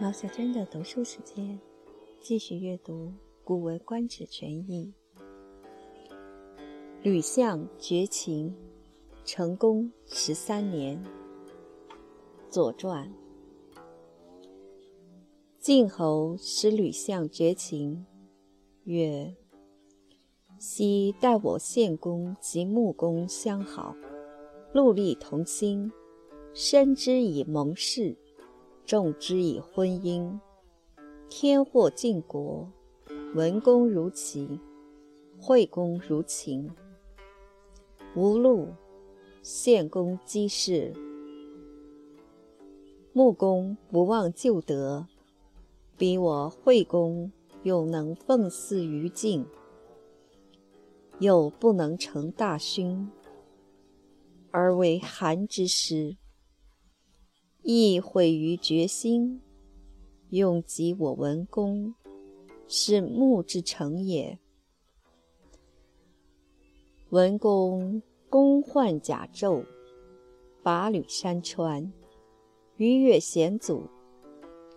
毛小娟的读书时间，继续阅读《古文观止全译》。吕相绝情，成功十三年。左传。晋侯使吕相绝情，曰：“昔待我献公及穆公相好，戮力同心，深之以盟誓。”重之以婚姻，天祸晋国，文公如齐，惠公如秦。无禄，献公积事。穆公不忘旧德，比我惠公又能奉祀于晋，又不能成大勋，而为韩之师。亦毁于决心，用及我文公，是木之成也。文公公患甲胄，拔履山川，逾越险阻，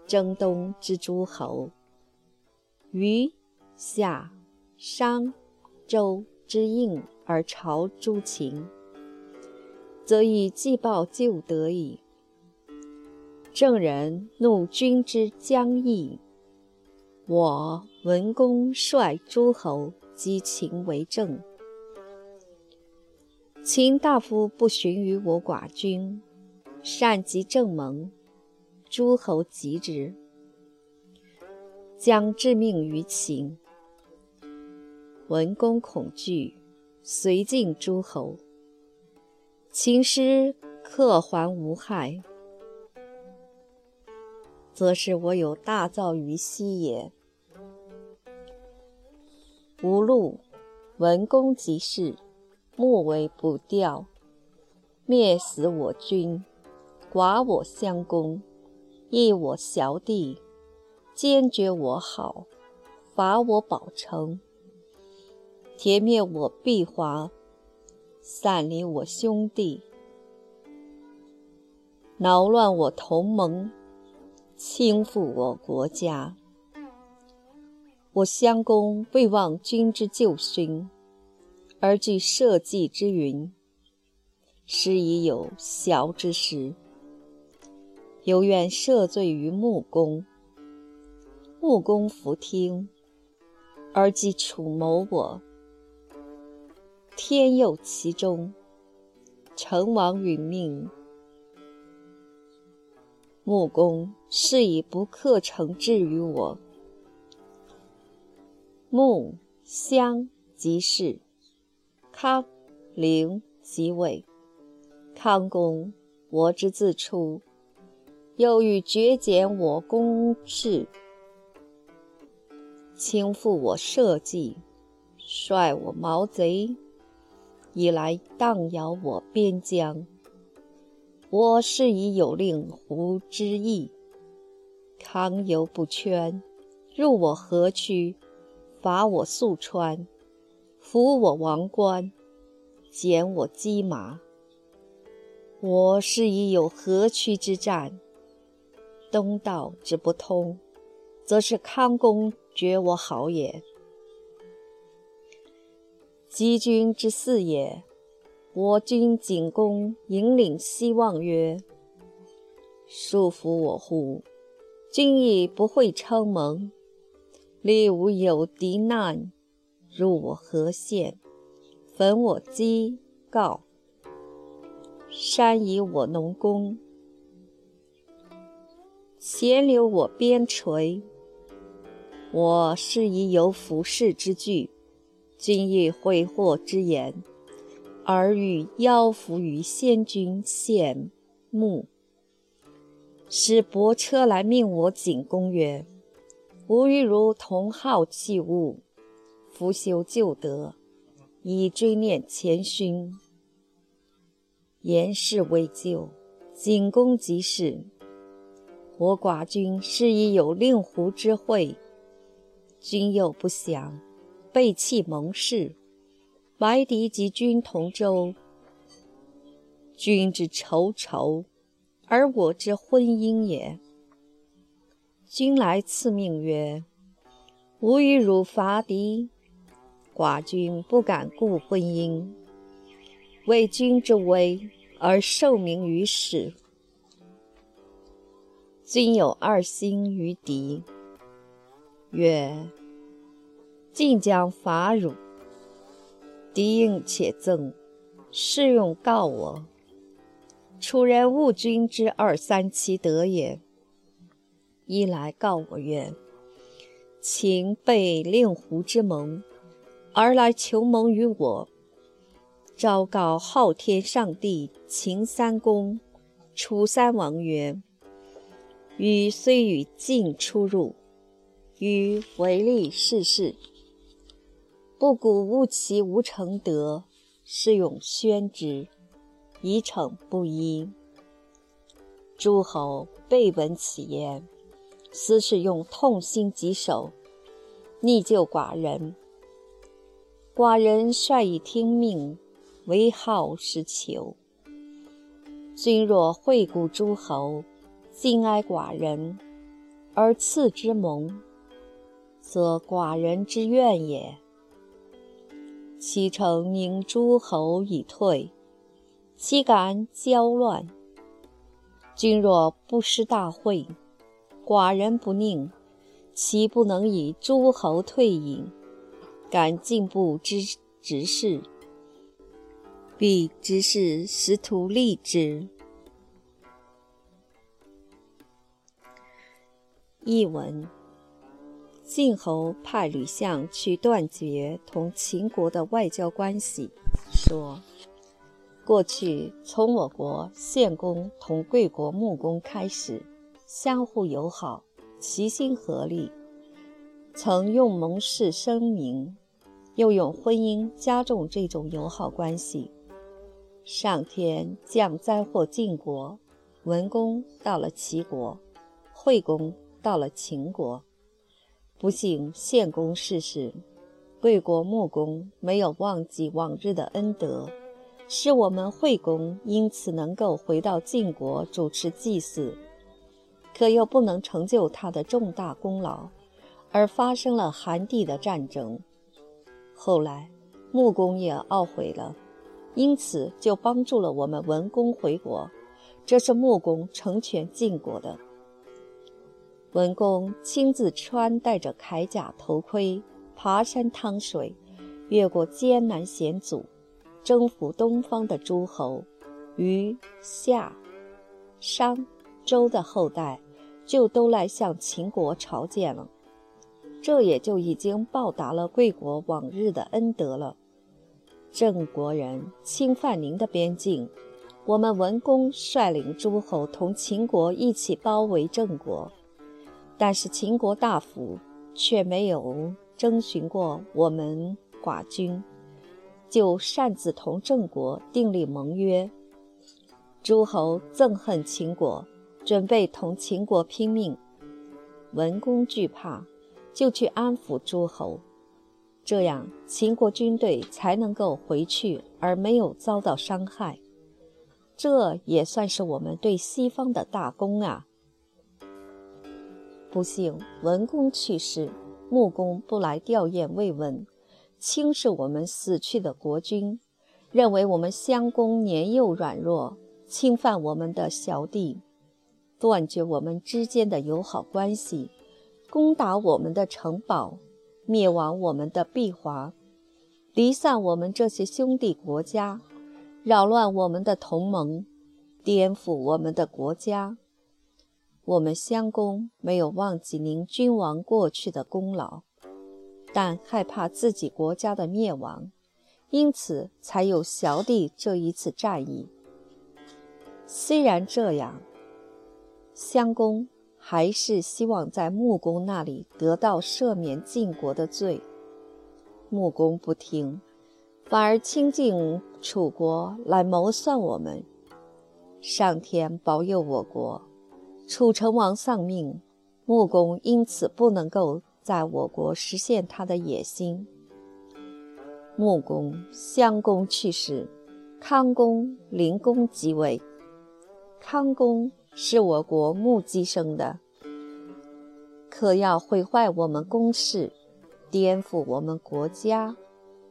征东之诸侯，于夏、商、周之应而朝诸秦，则以既报旧德矣。郑人怒君之将义，我文公率诸侯击秦为政。秦大夫不循于我寡君，善及郑盟，诸侯疾之，将致命于秦。文公恐惧，遂进诸侯。秦师克还无害。则是我有大造于西也。无禄，文公即事，莫为不掉，灭死我君，寡我相公，益我小弟，坚决我好，伐我保城，铁灭我必华，散离我兄弟，挠乱我同盟。倾覆我国家，我襄公未忘君之旧勋，而惧社稷之云，师已有淆之时，犹愿赦罪于穆公。穆公弗听，而既楚谋我，天佑其中，成王殒命。穆公是以不克惩治于我。穆襄即是，康陵即位。康公，我之自出，又欲绝减我公事，轻负我社稷，率我毛贼，以来荡摇我边疆。我是以有令狐之意，康犹不圈，入我河曲，伐我宿川，俘我王冠，减我机马。我是以有河曲之战，东道之不通，则是康公觉我好也。击君之四也。我军景公引领希望曰：“束缚我乎？君亦不会称盟。立吾有敌难，入我河县，焚我基告，山以我农工，钱留我边陲。我是以有服饰之具，君亦悔祸之言。”而欲邀服于先君献穆，使伯车来命我景公曰：“吾欲如同好器物，复修旧德，以追念前勋。言事未就，景公即是。我寡君是以有令狐之惠，君又不祥，背弃盟誓。”怀敌及君同舟，君之仇仇，而我之婚姻也。君来赐命曰：“吾与汝伐敌，寡君不敢顾婚姻，为君之威而受名于世。君有二心于敌，曰：晋将伐汝，敌应且赠，是用告我。楚人误君之二三七德也。”一来告我曰：“秦被令狐之盟，而来求盟于我。昭告昊天上帝秦三公、楚三王曰：‘禹虽与晋出入，禹唯利是事，不鼓舞其无成德，是勇宣之，以惩不一。’诸侯备闻此言。”斯是用痛心疾首，逆救寡人。寡人率以听命，为号是求。君若惠顾诸侯，敬哀寡人，而赐之盟，则寡人之愿也。其诚宁诸侯以退，岂敢交乱？君若不失大会。寡人不宁，岂不能以诸侯退隐，敢进步之直事？必之事实图利之。译文：晋侯派吕相去断绝同秦国的外交关系，说：过去从我国献公同贵国穆公开始。相互友好，齐心合力，曾用盟誓声明，又用婚姻加重这种友好关系。上天降灾祸晋国，文公到了齐国，惠公到了秦国。不幸献公逝世，贵国穆公没有忘记往日的恩德，使我们惠公因此能够回到晋国主持祭祀。可又不能成就他的重大功劳，而发生了韩地的战争。后来，穆公也懊悔了，因此就帮助了我们文公回国。这是穆公成全晋国的。文公亲自穿戴着铠甲头盔，爬山趟水，越过艰难险阻，征服东方的诸侯，虞、夏、商、周的后代。就都来向秦国朝见了，这也就已经报答了贵国往日的恩德了。郑国人侵犯您的边境，我们文公率领诸侯同秦国一起包围郑国，但是秦国大夫却没有征询过我们寡君，就擅自同郑国订立盟约。诸侯憎恨秦国。准备同秦国拼命，文公惧怕，就去安抚诸侯，这样秦国军队才能够回去，而没有遭到伤害。这也算是我们对西方的大功啊！不幸文公去世，穆公不来吊唁慰问，轻视我们死去的国君，认为我们襄公年幼软弱，侵犯我们的小弟。断绝我们之间的友好关系，攻打我们的城堡，灭亡我们的壁华，离散我们这些兄弟国家，扰乱我们的同盟，颠覆我们的国家。我们襄公没有忘记您君王过去的功劳，但害怕自己国家的灭亡，因此才有小弟这一次战役。虽然这样。襄公还是希望在穆公那里得到赦免晋国的罪。穆公不听，反而亲近楚国来谋算我们。上天保佑我国，楚成王丧命，穆公因此不能够在我国实现他的野心。穆公、襄公去世，康公、灵公即位。康公。是我国穆姬生的，可要毁坏我们宫室，颠覆我们国家，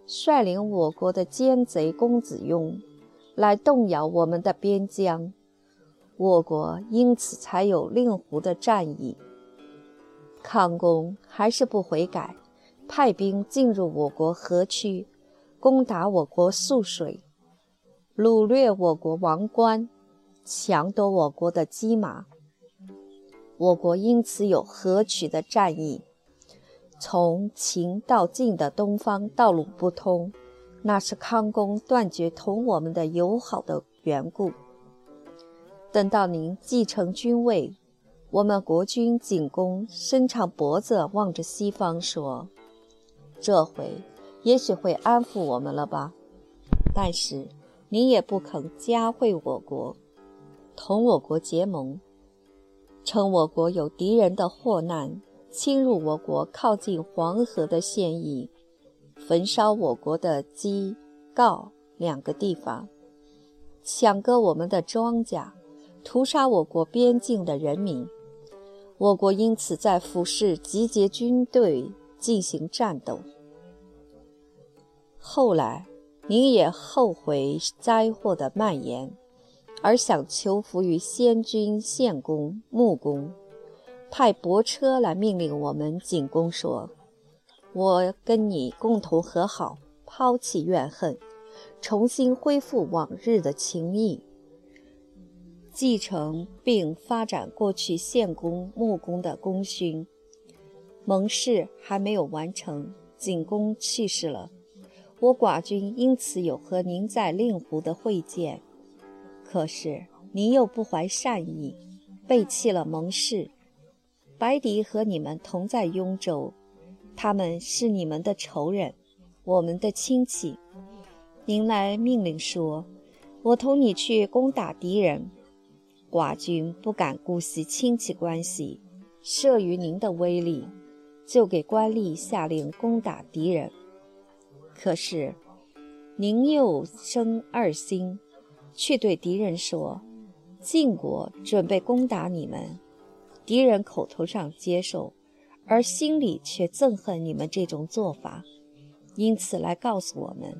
率领我国的奸贼公子雍来动摇我们的边疆，我国因此才有令狐的战役。康公还是不悔改，派兵进入我国河区，攻打我国宿水，掳掠我国王冠，抢夺我国的机马。我国因此有河曲的战役，从秦到晋的东方道路不通，那是康公断绝同我们的友好的缘故。等到您继承君位，我们国君景公伸长脖子望着西方说：“这回也许会安抚我们了吧？但是您也不肯加惠我国，同我国结盟。”称我国有敌人的祸难侵入我国靠近黄河的县邑，焚烧我国的鸡、告两个地方，抢割我们的庄稼，屠杀我国边境的人民。我国因此在俯视集结军队进行战斗。后来，您也后悔灾祸的蔓延。而想求福于先君献公、穆公，派伯车来命令我们景公说：“我跟你共同和好，抛弃怨恨，重新恢复往日的情谊，继承并发展过去献公、穆公的功勋。盟誓还没有完成，景公去世了，我寡君因此有和您在令狐的会见。”可是您又不怀善意，背弃了盟誓。白狄和你们同在雍州，他们是你们的仇人，我们的亲戚。您来命令说，我同你去攻打敌人。寡君不敢姑息亲戚关系，慑于您的威力，就给官吏下令攻打敌人。可是您又生二心。却对敌人说：“晋国准备攻打你们。”敌人口头上接受，而心里却憎恨你们这种做法，因此来告诉我们：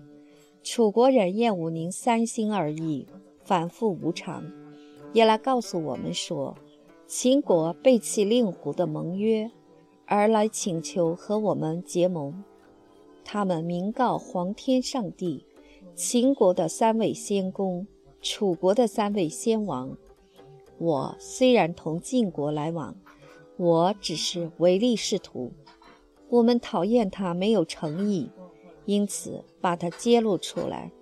楚国人厌恶您三心二意、反复无常，也来告诉我们说，秦国背弃令狐的盟约，而来请求和我们结盟。他们明告皇天上帝，秦国的三位先公。楚国的三位先王，我虽然同晋国来往，我只是唯利是图。我们讨厌他没有诚意，因此把他揭露出来，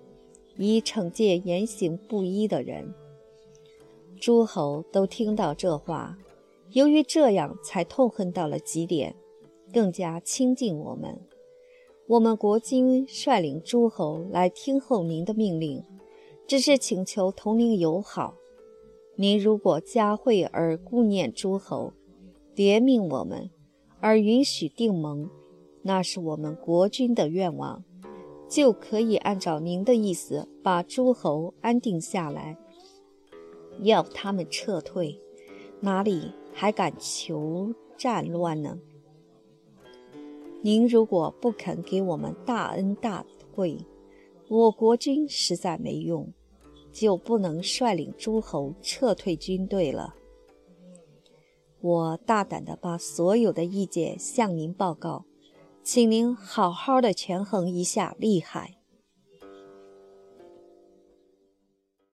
以惩戒言行不一的人。诸侯都听到这话，由于这样才痛恨到了极点，更加亲近我们。我们国君率领诸侯来听候您的命令。只是请求同您友好，您如果加惠而顾念诸侯，怜悯我们，而允许定盟，那是我们国君的愿望，就可以按照您的意思把诸侯安定下来。要他们撤退，哪里还敢求战乱呢？您如果不肯给我们大恩大惠，我国君实在没用。就不能率领诸侯撤退军队了。我大胆地把所有的意见向您报告，请您好好的权衡一下利害。